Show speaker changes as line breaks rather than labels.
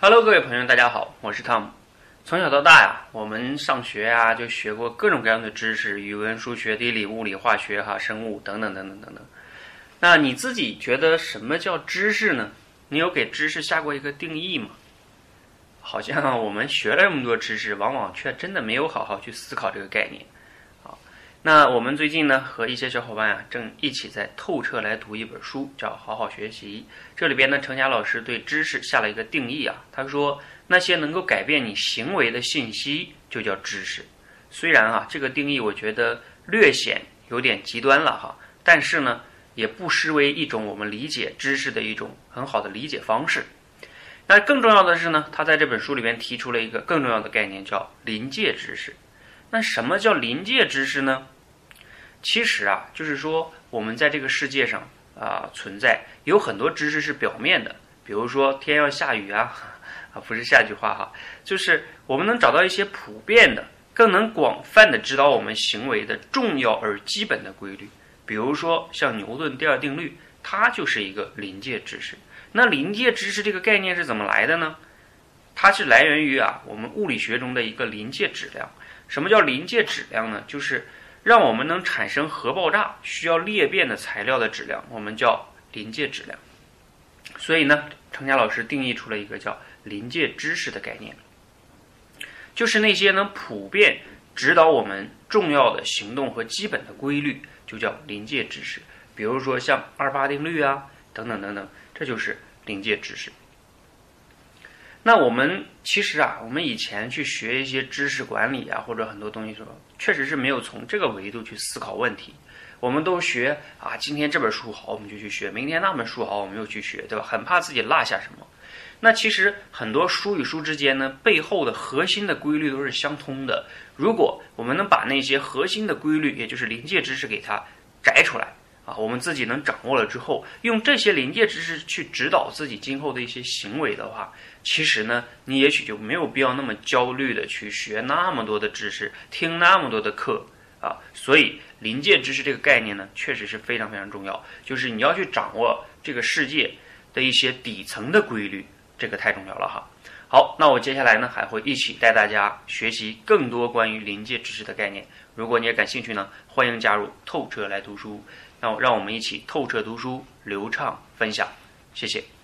Hello，各位朋友，大家好，我是汤姆。从小到大呀，我们上学呀就学过各种各样的知识，语文、数学、地理、物理、化学、哈生物等等等等等等。那你自己觉得什么叫知识呢？你有给知识下过一个定义吗？好像我们学了这么多知识，往往却真的没有好好去思考这个概念。那我们最近呢和一些小伙伴啊正一起在透彻来读一本书，叫《好好学习》。这里边呢，程佳老师对知识下了一个定义啊，他说。那些能够改变你行为的信息就叫知识，虽然啊这个定义我觉得略显有点极端了哈，但是呢也不失为一种我们理解知识的一种很好的理解方式。那更重要的是呢，他在这本书里面提出了一个更重要的概念，叫临界知识。那什么叫临界知识呢？其实啊，就是说我们在这个世界上啊存在有很多知识是表面的，比如说天要下雨啊。啊，不是下句话哈，就是我们能找到一些普遍的、更能广泛的指导我们行为的重要而基本的规律。比如说像牛顿第二定律，它就是一个临界知识。那临界知识这个概念是怎么来的呢？它是来源于啊我们物理学中的一个临界质量。什么叫临界质量呢？就是让我们能产生核爆炸需要裂变的材料的质量，我们叫临界质量。所以呢，程佳老师定义出了一个叫。临界知识的概念，就是那些能普遍指导我们重要的行动和基本的规律，就叫临界知识。比如说像二八定律啊，等等等等，这就是临界知识。那我们其实啊，我们以前去学一些知识管理啊，或者很多东西时候，确实是没有从这个维度去思考问题。我们都学啊，今天这本书好，我们就去学；明天那本书好，我们又去学，对吧？很怕自己落下什么。那其实很多书与书之间呢，背后的核心的规律都是相通的。如果我们能把那些核心的规律，也就是临界知识给它摘出来啊，我们自己能掌握了之后，用这些临界知识去指导自己今后的一些行为的话，其实呢，你也许就没有必要那么焦虑的去学那么多的知识，听那么多的课啊。所以临界知识这个概念呢，确实是非常非常重要，就是你要去掌握这个世界的一些底层的规律。这个太重要了哈。好，那我接下来呢还会一起带大家学习更多关于临界知识的概念。如果你也感兴趣呢，欢迎加入透彻来读书。那让我们一起透彻读书，流畅分享。谢谢。